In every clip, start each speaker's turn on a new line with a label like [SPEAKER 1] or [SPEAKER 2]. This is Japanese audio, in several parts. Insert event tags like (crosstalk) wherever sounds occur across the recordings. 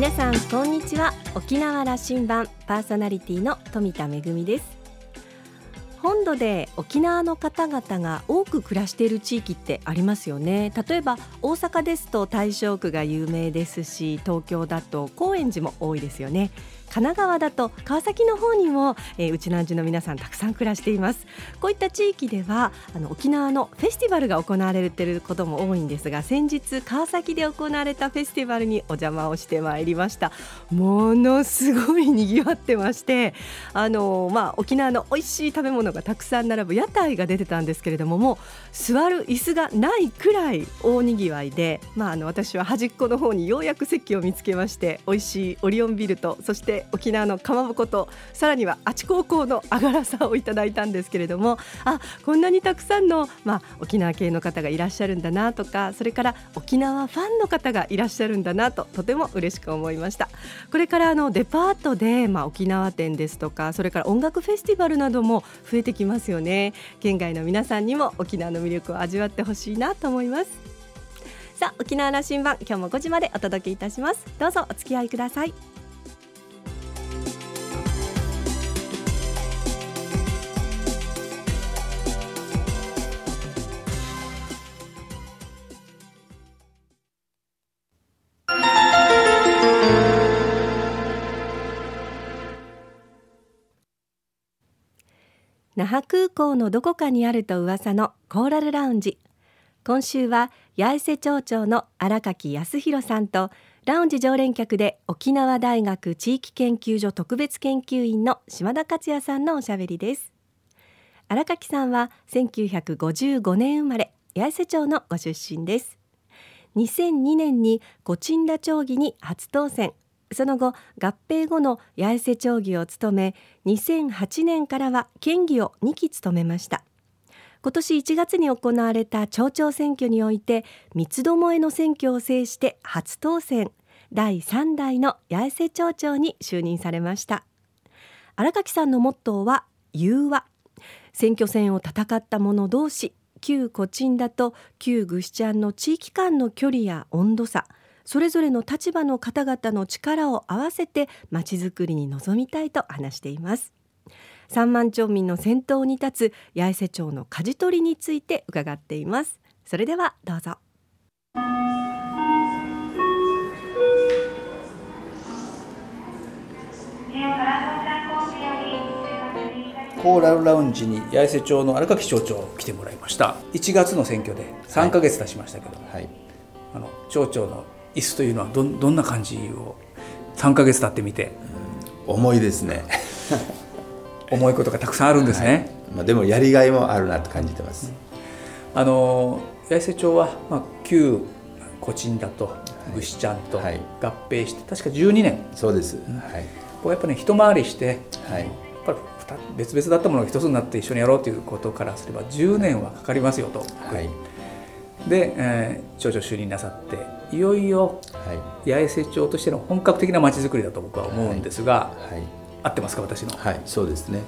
[SPEAKER 1] 皆さんこんにちは。沖縄羅針盤パーソナリティの富田恵です。本土で沖縄の方々が多く暮らしている地域ってありますよね。例えば大阪ですと大正区が有名ですし東京だと高円寺も多いですよね。神奈川だと川崎の方にも、えー、うちなんじの皆さんたくさん暮らしています。こういった地域ではあの沖縄のフェスティバルが行われていることも多いんですが先日川崎で行われたフェスティバルにお邪魔をしてまいりました。ものすごい賑わってましてあのまあ沖縄の美味しい食べ物がたくさん並ぶ屋台が出てたんですけれどももう座る椅子がないくらい大にぎわいでまああの私は端っこの方にようやく席を見つけまして美味しいオリオンビルとそして沖縄のかまぼことさらにはあち高校のあがらさをいただいたんですけれどもあこんなにたくさんの、まあ、沖縄系の方がいらっしゃるんだなとかそれから沖縄ファンの方がいらっしゃるんだなととても嬉しく思いました。これからあのデパートで、まあ、沖縄店ですとかそれから音楽フェスティバルなども増えてきますよね。県外の皆さんにも沖縄の魅力を味わってほしいなと思います。さあ沖縄羅針盤今日も5時までお届けいたします。どうぞお付き合いください。那覇空港のどこかにあると噂のコーラルラウンジ。今週は八重瀬町長の荒垣康弘さんとラウンジ常連客で沖縄大学地域研究所特別研究員の島田克也さんのおしゃべりです。荒垣さんは1955年生まれ八重瀬町のご出身です。2002年にコチンダ町議に初当選。その後合併後の八重瀬町議を務め2008年からは県議を2期務めました。今年1月に行われた町長選挙において三つどもえの選挙を制して初当選。第3代の八重瀬町長に就任されました。荒垣さんのモットーは融和。選挙戦を戦った者同士旧コチンだと旧グシチャンの地域間の距離や温度差それぞれの立場の方々の力を合わせてまちづくりに臨みたいと話しています。三万町民の先頭に立つ八重瀬町の舵取りについて伺っています。それではどうぞ。
[SPEAKER 2] コーラルラウンジに八重瀬町の荒垣町長来てもらいました。1月の選挙で3か月経ちましたけど、はい、あの町長の椅子というのはどどんな感じを？3か月経ってみて、
[SPEAKER 3] うん、重いですね。(laughs)
[SPEAKER 2] 重いことがたくさんあるんですね、はい、
[SPEAKER 3] まあ、でもやりがいもあるなと感じてます、
[SPEAKER 2] あの八重瀬町は、まあ、旧コチンだと武士ちゃんと合併して、確か12年。
[SPEAKER 3] そうです、
[SPEAKER 2] はい、こうやっぱね一回りして、はい、やっぱり別々だったものが一つになって一緒にやろうということからすれば10年はかかりますよと、はい、で、えー、町長就任なさっていよいよ八重瀬町としての本格的なまちづくりだと僕は思うんですが、はい、合ってますか私の？
[SPEAKER 3] はいそうですね。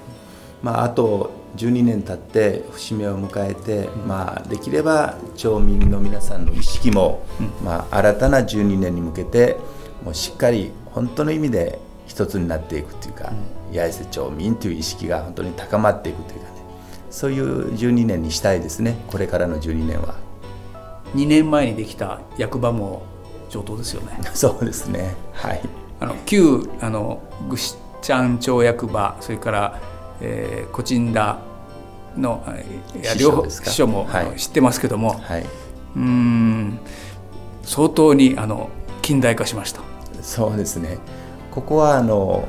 [SPEAKER 3] まあ、あと12年経って節目を迎えて、うん、まあ、できれば町民の皆さんの意識も、うん、まあ、新たな12年に向けてもうしっかり本当の意味で一つになっていくというか、うん、八重瀬町民という意識が本当に高まっていくというかね。そういう12年にしたいですね。これからの12年は。
[SPEAKER 2] 2年前にできた役場も上等ですよね。(laughs)
[SPEAKER 3] そうですね。はい。
[SPEAKER 2] あの旧あのぐしちゃん町役場それから、えー、コチンダの両方秘書も、はい、知ってますけども、はい、うん相当にあの近代化しました。
[SPEAKER 3] そうですね。ここはあの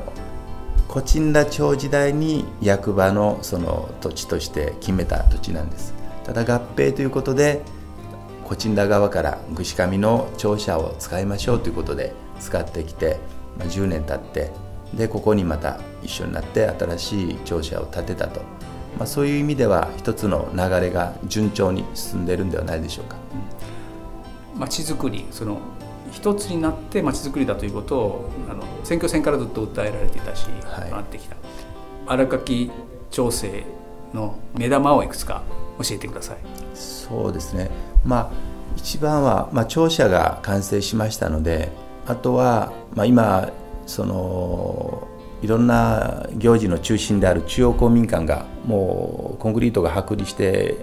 [SPEAKER 3] コチンダ町時代に役場のその土地として決めた土地なんです。ただ合併ということでコチンダ側から串上の庁舎を使いましょうということで使ってきて、まあ、10年経ってでここにまた一緒になって新しい庁舎を建てたと、まあ、そういう意味では一つの流れが順調に進んでいるんではないでしょうか。
[SPEAKER 2] まちづくりその一つになってまちづくりだということをあの選挙戦からずっと訴えられていたし、はい、なってきた荒垣町政の目玉をいくつか教えてください。
[SPEAKER 3] そうですねまあ、一番は、まあ、庁舎が完成しましたのであとは、まあ、今そのいろんな行事の中心である中央公民館がもうコンクリートが剥離して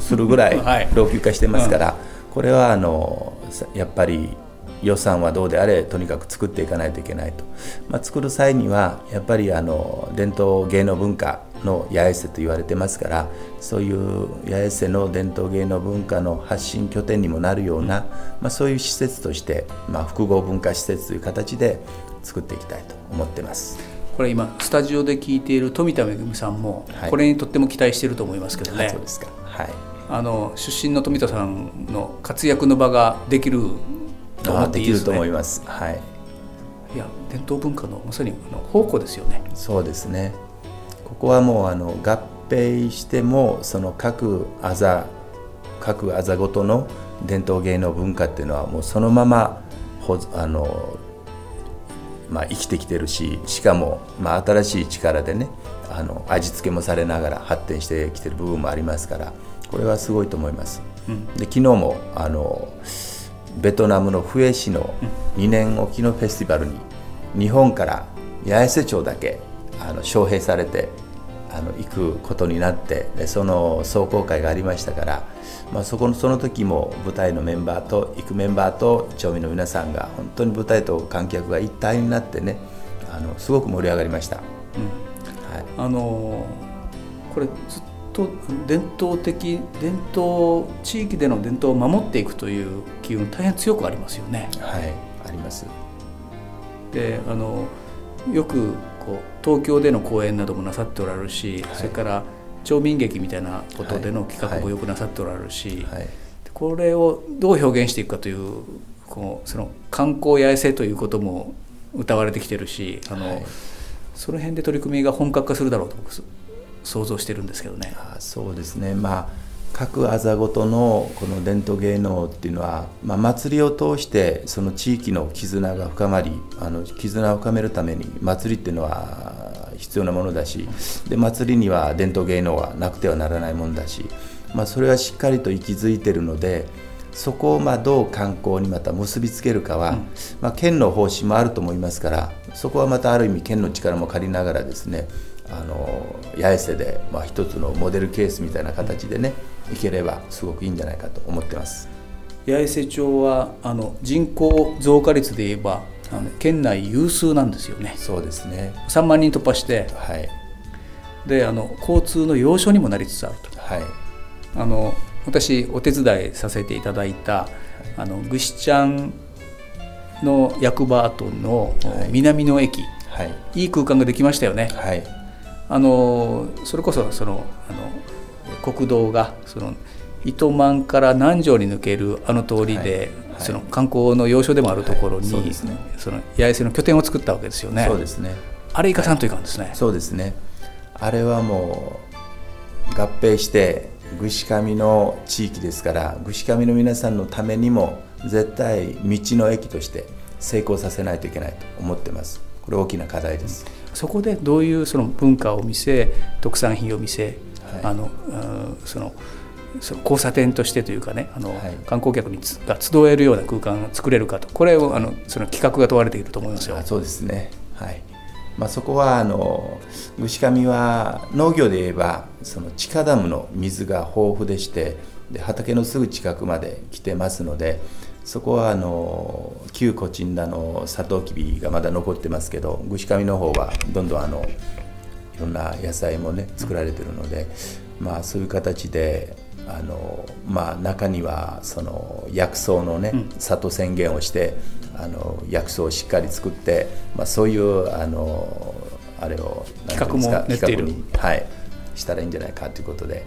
[SPEAKER 3] するぐらい (laughs) 老朽化してますから、これはあのやっぱり予算はどうであれとにかく作っていかないといけないと、まあ、作る際にはやっぱりあの伝統芸能文化の八重瀬と言われてますからそういう八重瀬の伝統芸能文化の発信拠点にもなるような、まあ、そういう施設として、まあ、複合文化施設という形で作っていきたいと思ってます。
[SPEAKER 2] これ今スタジオで聞いている富田恵さんもこれにとっても期待していると思いますけどね。はい、そうですか。はい。あの出身の富田さんの活躍の場ができる
[SPEAKER 3] と思っていいですね。できると思います。はい。
[SPEAKER 2] いや伝統文化のまさにの宝庫ですよね。
[SPEAKER 3] そうですね。ここはもうあの合併してもその各あざ各あざごとの伝統芸能文化っていうのはもうそのままあの、まあ、生きてきてるししかも、まあ、新しい力でねあの味付けもされながら発展してきてる部分もありますからこれはすごいと思います。うん、で昨日もあのベトナムのフエ市の2年おきのフェスティバルに日本から八重瀬町だけあの招聘されてあの行くことになってその壮行会がありましたから、まあ、そこのその時も舞台のメンバーと行くメンバーと町民の皆さんが本当に舞台と観客が一体になってねあのすごく盛り上がりました。うん
[SPEAKER 2] はい、あのこれずっと伝統的伝統地域での伝統を守っていくという機運大変強くありますよね。
[SPEAKER 3] はいあります
[SPEAKER 2] であのよくこう東京での公演などもなさっておられるし、はい、それから町民劇みたいなことでの企画もよくなさっておられるし、これをどう表現していくかというこうその観光八重瀬ということも歌われてきてるしあの、その辺で取り組みが本格化するだろうと僕想像してるんですけどね。
[SPEAKER 3] あそうですね、まあ各あざごとのこの伝統芸能っていうのは、まあ、祭りを通してその地域の絆が深まりあの絆を深めるために祭りっていうのは必要なものだしで祭りには伝統芸能はなくてはならないものだし、まあ、それはしっかりと息づいてるのでそこをまあどう観光にまた結びつけるかは、うん、まあ、県の方針もあると思いますからそこはまたある意味県の力も借りながらですねあの八重瀬で、まあ、一つのモデルケースみたいな形でねいければすごくいいんじゃないかと思ってます。
[SPEAKER 2] 八重瀬町はあの人口増加率で言えばあの県内有数なんですよね。
[SPEAKER 3] そうですね。
[SPEAKER 2] 3万人突破して、はい、であの交通の要所にもなりつつあると、はい、あの私お手伝いさせていただいたあのぐしちゃんの役場跡の南の駅、はい、いい空間ができましたよね、はい、あのそれこそそのあの国道がその糸満から南城に抜けるあの通りで、はいはい、その観光の要所でもあるところに、はい、そね、その八重洲の拠点を作ったわけですよね。
[SPEAKER 3] そうですね。
[SPEAKER 2] あれいかさんといかんですね。
[SPEAKER 3] そうですね。あれはもう合併してぐしかみの地域ですからぐしかみの皆さんのためにも絶対道の駅として成功させないといけないと思ってます。これ大きな課題です、
[SPEAKER 2] そこでどういうその文化を見せ特産品を見せ、はい、あのそのその交差点としてというかねあの、はい、観光客にが集えるような空間を作れるかと。これをあのその企画が問われていると思いますよ。
[SPEAKER 3] そうですね。はい。まあ、そこはあの牛上は農業で言えばその地下ダムの水が豊富でしてで畑のすぐ近くまで来てますのでそこはあの旧コチンダのサトウキビがまだ残ってますけどぐしかみの方はどんどんあのいろんな野菜もね作られてるので、まあそういう形であのまあ中にはその薬草のね、里宣言をしてあの薬草をしっかり作って、まあ、そういうあのあれを
[SPEAKER 2] 企画も練っている。
[SPEAKER 3] はいしたらいいんじゃないかということで。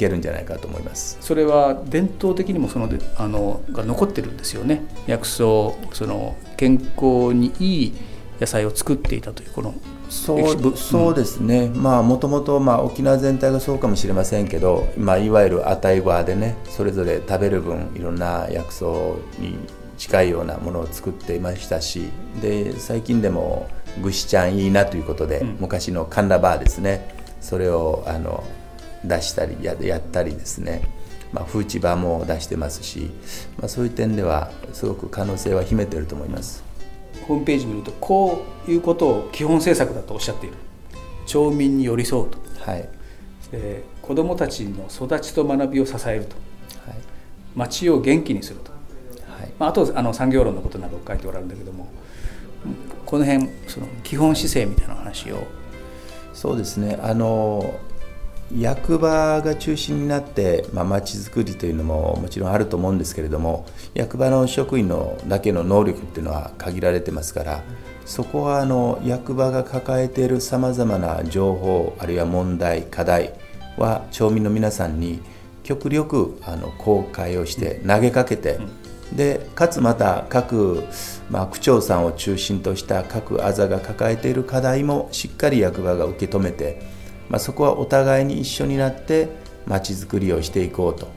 [SPEAKER 3] けるんじゃないかと思います。
[SPEAKER 2] それは伝統的にもそのあのが残ってるんですよね。薬草その健康にいい野菜を作っていたというこの
[SPEAKER 3] そうそうですね、まあもともと沖縄全体がそうかもしれませんけど、まあ、いわゆる値いバーでねそれぞれ食べる分いろんな薬草に近いようなものを作っていましたしで最近でもぐしちゃんいいなということで、うん、昔のカンラバーですね。それをあの出したりややったりですね。まあ、風地場も出してますし、まあ、そういう点ではすごく可能性は秘めてると思います
[SPEAKER 2] ホームページ見るとこういうことを基本政策だとおっしゃっている。町民に寄り添うと、
[SPEAKER 3] はい。
[SPEAKER 2] えー、子どもたちの育ちと学びを支えると、
[SPEAKER 3] はい。
[SPEAKER 2] 町を元気にすると、
[SPEAKER 3] はい。
[SPEAKER 2] まあ、あとあの産業論のことなどを書いておられるんだけどもこの辺その基本姿勢みたいな話を。
[SPEAKER 3] そうですね。あの役場が中心になってまあ、ちづくりというのももちろんあると思うんですけれども役場の職員のだけの能力っていうのは限られてますからそこはあの役場が抱えているさまざまな情報あるいは問題課題は町民の皆さんに極力あの公開をして投げかけて、でかつまた各、まあ、区長さんを中心とした各あざが抱えている課題もしっかり役場が受け止めて、まあ、そこはお互いに一緒になってまちづくりをしていこうと、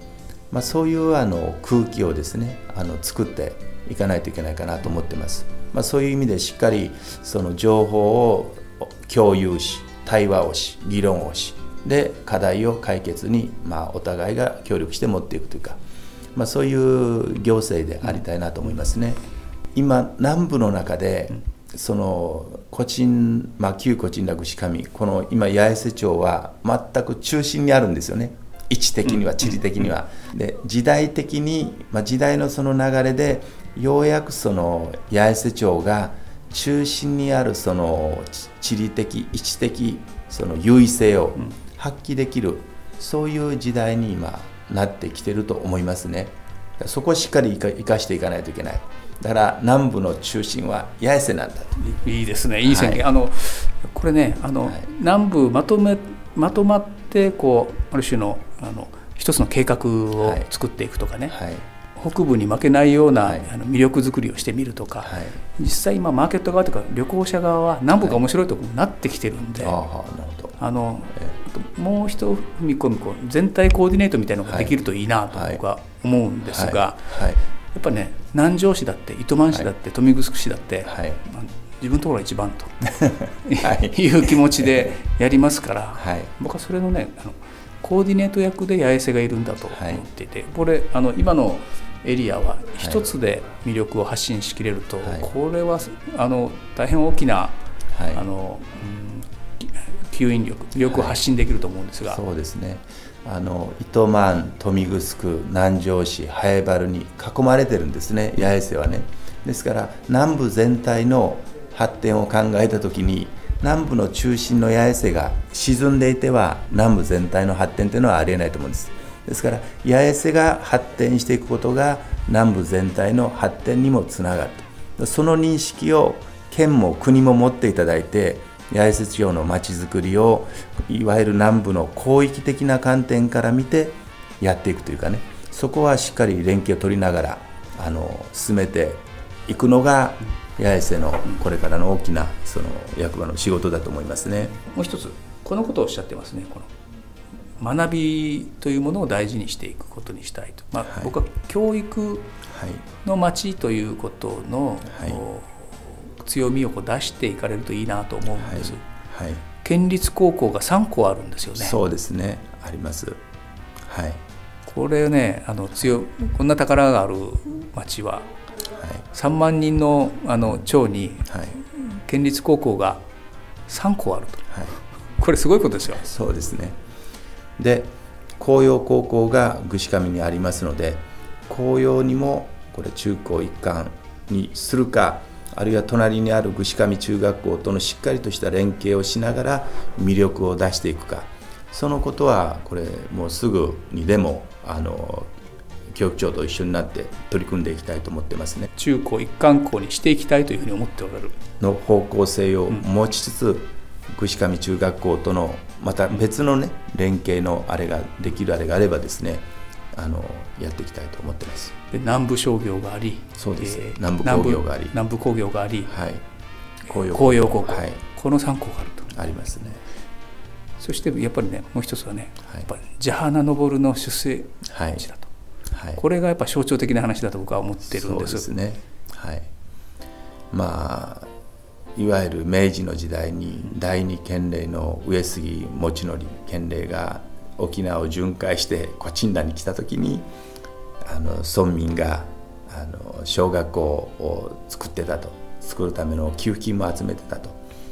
[SPEAKER 3] まあ、そういうあの空気をですねあの作っていかないといけないかなと思ってます。まあ、そういう意味でしっかりその情報を共有し対話をし議論をしで課題を解決に、まあ、お互いが協力して持っていくというか、まあ、そういう行政でありたいなと思いますね。今南部の中でその古鎮、まあ、旧古鎮楽士上この今八重瀬町は全く中心にあるんですよね。位置的には地理的には。で時代的に、まあ、時代のその流れでようやくその八重瀬町が中心にあるその地理的位置的その優位性を発揮できる、そういう時代に今なってきてると思いますねそこをしっかり生かしていかないといけない。だから南部の中心は八重瀬なんだ
[SPEAKER 2] と。いいですね。いい宣言、はい、あのこれねあの、はい、南部まとめまとまってこうある種のあの一つの計画を作っていくとかね、はい。北部に負けないような、はい、あの魅力づくりをしてみるとか、はい、実際今マーケット側とか旅行者側は南部が面白いところになってきてるんで、はい、あの、えー、もう一踏み込みこう全体コーディネートみたいなのができるといいなと僕は思うんですが、やっぱね南城市だって糸満市だって、豊見城市だって、まあ、自分のところが一番と (laughs) い。(laughs) う気持ちでやりますから、僕はそれのねあのコーディネート役で八重瀬がいるんだと思っていて、これあの今のエリアは一つで魅力を発信しきれると、はい、これはあの大変大きな、はい、あの、うん、吸引力魅力を発信できると思うんですが、
[SPEAKER 3] はい、そうですねあの糸満豊見城南城市南原に囲まれてるんですね八重瀬はね。ですから南部全体の発展を考えた時に南部の中心の八重瀬が沈んでいては南部全体の発展というのはありえないと思うんです。ですから八重瀬が発展していくことが南部全体の発展にもつながるその認識を県も国も持っていただいて八重瀬地方のまちづくりをいわゆる南部の広域的な観点から見てやっていくというかね。そこはしっかり連携を取りながらあの進めていくのが八重瀬のこれからの大きなその役場の仕事だと思いますね。
[SPEAKER 2] もう一つこのことをおっしゃってますね。この学びというものを大事にしていくことにしたいと、まあ、はい、僕は教育の街ということの、はい、強みをこう出していかれるといいなと思うんです、はい、はい、県立高校が3校あるんですよね。
[SPEAKER 3] そうですね。あります。はい。
[SPEAKER 2] これねあの強こんな宝がある町は、はい、3万人のあの町に、はい、県立高校が3校あると、はい、これすごいことですよ。
[SPEAKER 3] そうですね。で紅葉高校が具志上にありますので紅葉にもこれ中高一貫にするかあるいは隣にある具志上中学校とのしっかりとした連携をしながら魅力を出していくか。そのことはこれもうすぐにでもあの教育長と一緒になって取り組んでいきたいと思ってますね。
[SPEAKER 2] 中高一貫校にしていきたいというふうに思っておられる。
[SPEAKER 3] の方向性を持ちつつ、うん串上中学校とのまた別のね連携のあれができるあれがあればですねあのやっていきたいと思ってます。
[SPEAKER 2] で南部商業があり
[SPEAKER 3] そうです、えー、南部工業があり。
[SPEAKER 2] 南部工業があり、
[SPEAKER 3] はい、
[SPEAKER 2] 紅葉紅葉高校、はい、この3校があると。
[SPEAKER 3] ありますね。
[SPEAKER 2] そしてやっぱりねもう一つはね、はい、やっぱジャハナ登の出生地だと、はい、これがやっぱ象徴的な話だと僕は思ってるんです。
[SPEAKER 3] そうですね。はい。まあいわゆる明治の時代に第二県令の上杉持則県令が沖縄を巡回してコチンラに来た時にあの村民があの小学校を作ってたと。作るための給付金も集めてたと。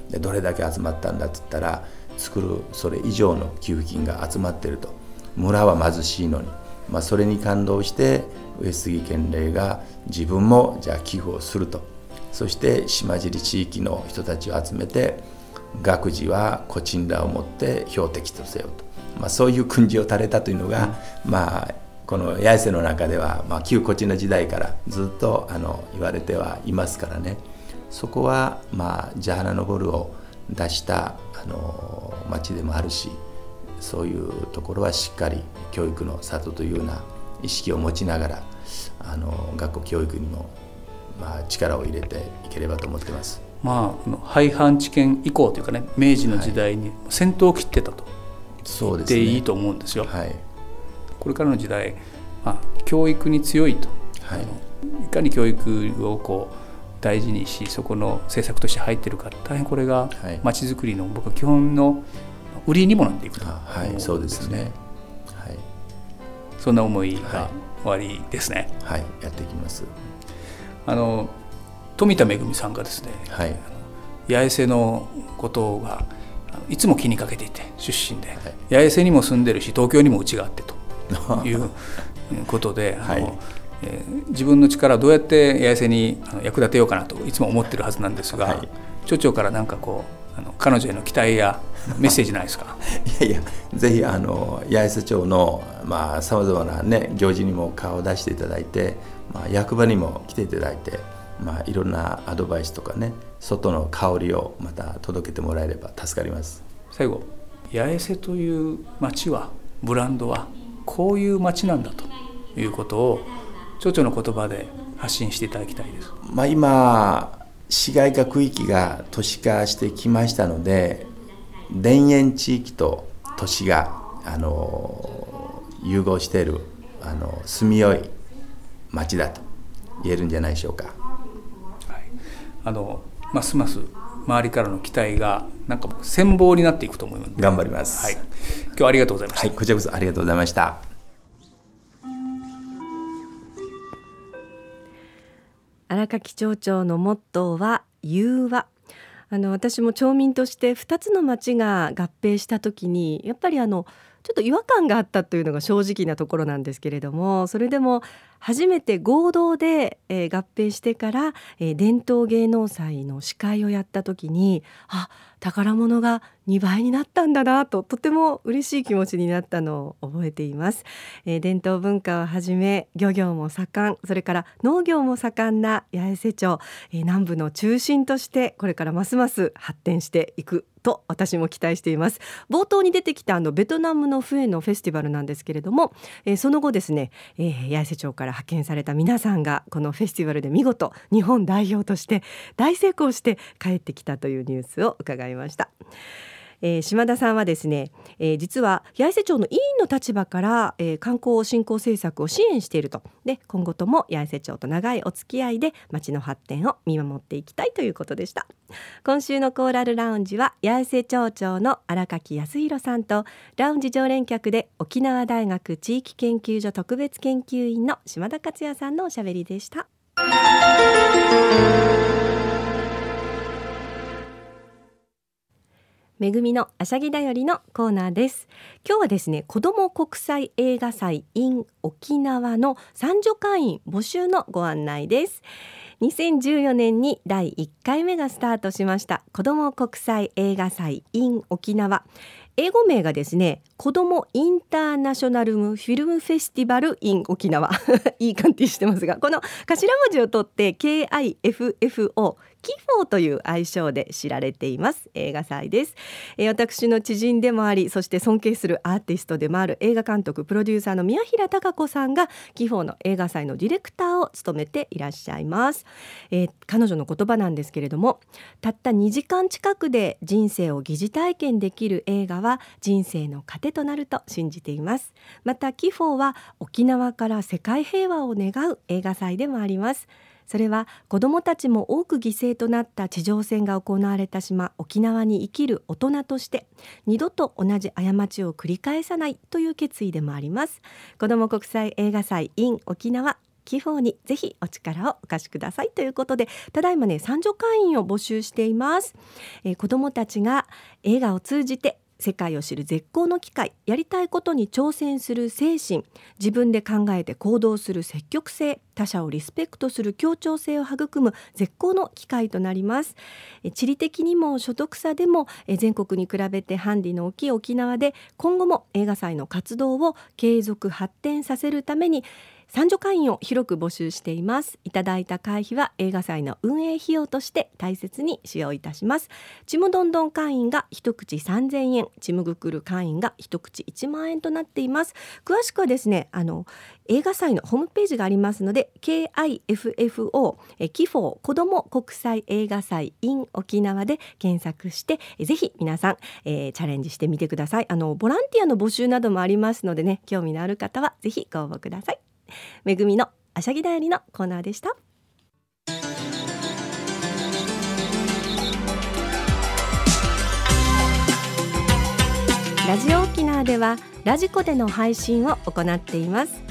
[SPEAKER 3] でどれだけ集まったんだって言ったら作るそれ以上の給付金が集まってると。村は貧しいのに、まあ、それに感動して上杉県令が自分もじゃあ寄付をすると。そして島尻地域の人たちを集めて学事はコチンラを持って標的とせよと、まあ、そういう訓示を垂れたというのが、うん、まあこの八重瀬の中では、まあ、旧コチンラ時代からずっとあの言われてはいますからね。そこは、まあ、ジャハナノボルを出したあの町でもあるしそういうところはしっかり教育の里というような意識を持ちながらあの学校教育にも、まあ、力を入れていければと思ってます。
[SPEAKER 2] まあ、廃藩置県以降というかね明治の時代に先頭を切ってたと。言っていいと思うんですよ。はい、これからの時代、まあ、教育に強いと、はい、いかに教育をこう大事にしそこの政策として入ってるか大変これがまちづくりの僕は基本の売りにもなっていくと、
[SPEAKER 3] はい、そうですね、
[SPEAKER 2] はい、そんな思いが終わりですね。
[SPEAKER 3] はい、やっていきます。
[SPEAKER 2] あの富田恵さんがですね、はい、八重瀬のことがいつも気にかけていて出身で、はい、八重瀬にも住んでるし東京にも家があってと。(laughs) いうことで、はい、えー、自分の力をどうやって八重瀬に役立てようかなといつも思ってるはずなんですが、はい、町長からなんかこうあの彼女への期待やメッセージないですか？(laughs)
[SPEAKER 3] いやいやぜひあの八重瀬町のさまざ、まな、ね、行事にも顔を出していただいて、まあ、役場にも来ていただいて、まあ、いろんなアドバイスとかね外の香りをまた届けてもらえれば助かります
[SPEAKER 2] 最後八重瀬という町はブランドはこういう町なんだということを町長の言葉で発信していただきたいです。
[SPEAKER 3] まあ、今市街化区域が都市化してきましたので田園地域と都市があの融合しているあの住みよい町だと言えるんじゃないでしょうか。
[SPEAKER 2] はい、あのますます周りからの期待がなんか羨望になっていくと思います。
[SPEAKER 3] 頑張ります。
[SPEAKER 2] はい。今日はありがとうございました。
[SPEAKER 3] はい、こちらこそありがとうございました。
[SPEAKER 1] 荒垣町長のモットーは融和あの私も町民として2つの町が合併した時にやっぱりあのちょっと違和感があったというのが正直なところなんですけれどもそれでも初めて合同で、えー、合併してから、えー、伝統芸能祭の司会をやった時にあ宝物が2倍になったんだなととても嬉しい気持ちになったのを覚えています、えー、伝統文化をはじめ漁業も盛んそれから農業も盛んな八重瀬町、えー、南部の中心としてこれからますます発展していくと私も期待しています冒頭に出てきたあのベトナムのフエのフェスティバルなんですけれども、えー、その後ですね、えー、八重瀬町から派遣された皆さんがこのフェスティバルで見事日本代表として大成功して帰ってきたというニュースを伺いました。えー、島田さんはですね、えー、実は八重瀬町の委員の立場から、えー、観光振興政策を支援していると。で今後とも八重瀬町と長いお付き合いで町の発展を見守っていきたいということでした。今週のコーラルラウンジは八重瀬町長の荒垣康弘さんとラウンジ常連客で沖縄大学地域研究所特別研究員の島田克也さんのおしゃべりでした。めぐみのあしゃぎだよりのコーナーです。今日はですね子ども国際映画祭 in 沖縄の三女会員募集のご案内です。2014年に第1回目がスタートしました。子ども国際映画祭 in 沖縄。英語名がですね子どもインターナショナルフィルムフェスティバル in 沖縄。(laughs) いい感じしてますがこの頭文字を取って KIFFO キフォーという愛称で知られています。映画祭です、えー、私の知人でもありそして尊敬するアーティストでもある映画監督プロデューサーの宮平貴子さんがキフォーの映画祭のディレクターを務めていらっしゃいます、えー、彼女の言葉なんですけれどもたった2時間近くで人生を疑似体験できる映画は人生の糧となると信じています。またキフォーは沖縄から世界平和を願う映画祭でもあります。それは子どもたちも多く犠牲となった地上戦が行われた島沖縄に生きる大人として二度と同じ過ちを繰り返さないという決意でもあります。子ども国際映画祭 in 沖縄寄付にぜひお力をお貸しくださいということでただいまね参助会員を募集しています、えー、子どもたちが映画を通じて世界を知る絶好の機会やりたいことに挑戦する精神自分で考えて行動する積極性他者をリスペクトする協調性を育む絶好の機会となります。地理的にも所得差でも全国に比べてハンディの大きい沖縄で今後も映画祭の活動を継続発展させるために参助会員を広く募集しています。いただいた会費は映画祭の運営費用として大切に使用いたします。ちむどんどん会員が一口3000円。ちむぐくる会員が一口1万円となっています。詳しくはですねあの映画祭のホームページがありますので KIFFO えキフォー子ども国際映画祭 in 沖縄で検索してぜひ皆さん、えー、チャレンジしてみてください。あのボランティアの募集などもありますのでね興味のある方はぜひご応募ください。めぐみのあしゃぎだよりのコーナーでした。ラジオ沖縄ではラジコでの配信を行っています。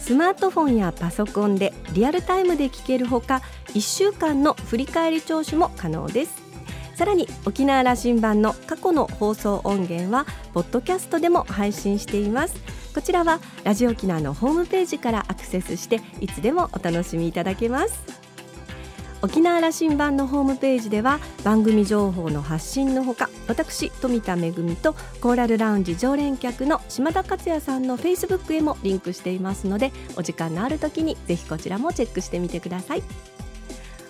[SPEAKER 1] スマートフォンやパソコンでリアルタイムで聞けるほか1週間の振り返り聴取も可能です。さらに沖縄羅針盤の過去の放送音源はポッドキャストでも配信しています。こちらはラジオ沖縄のホームページからアクセスしていつでもお楽しみいただけます。沖縄羅針盤のホームページでは番組情報の発信のほか私富田恵とコーラルラウンジ常連客の島田克也さんのフェイスブックへもリンクしていますのでお時間のある時にぜひこちらもチェックしてみてください。